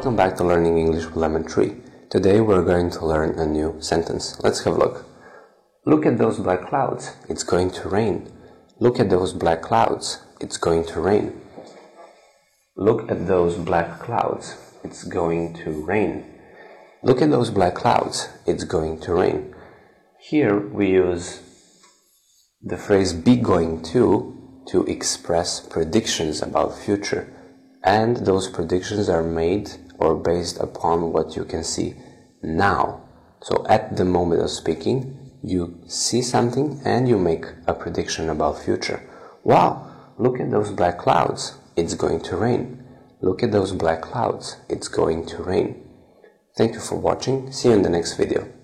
to Learning English with Lemon Tree. Today we're going to learn a new sentence. Let's have a look. Look at those black clouds. It's going to rain. Look at those black clouds. It's going to rain. Look at those black clouds. It's going to rain. Look at those black clouds. It's going to rain. Here we use the phrase be going to to express predictions about future and those predictions are made or based upon what you can see now. So at the moment of speaking, you see something and you make a prediction about future. Wow, look at those black clouds. It's going to rain. Look at those black clouds. It's going to rain. Thank you for watching. See you in the next video.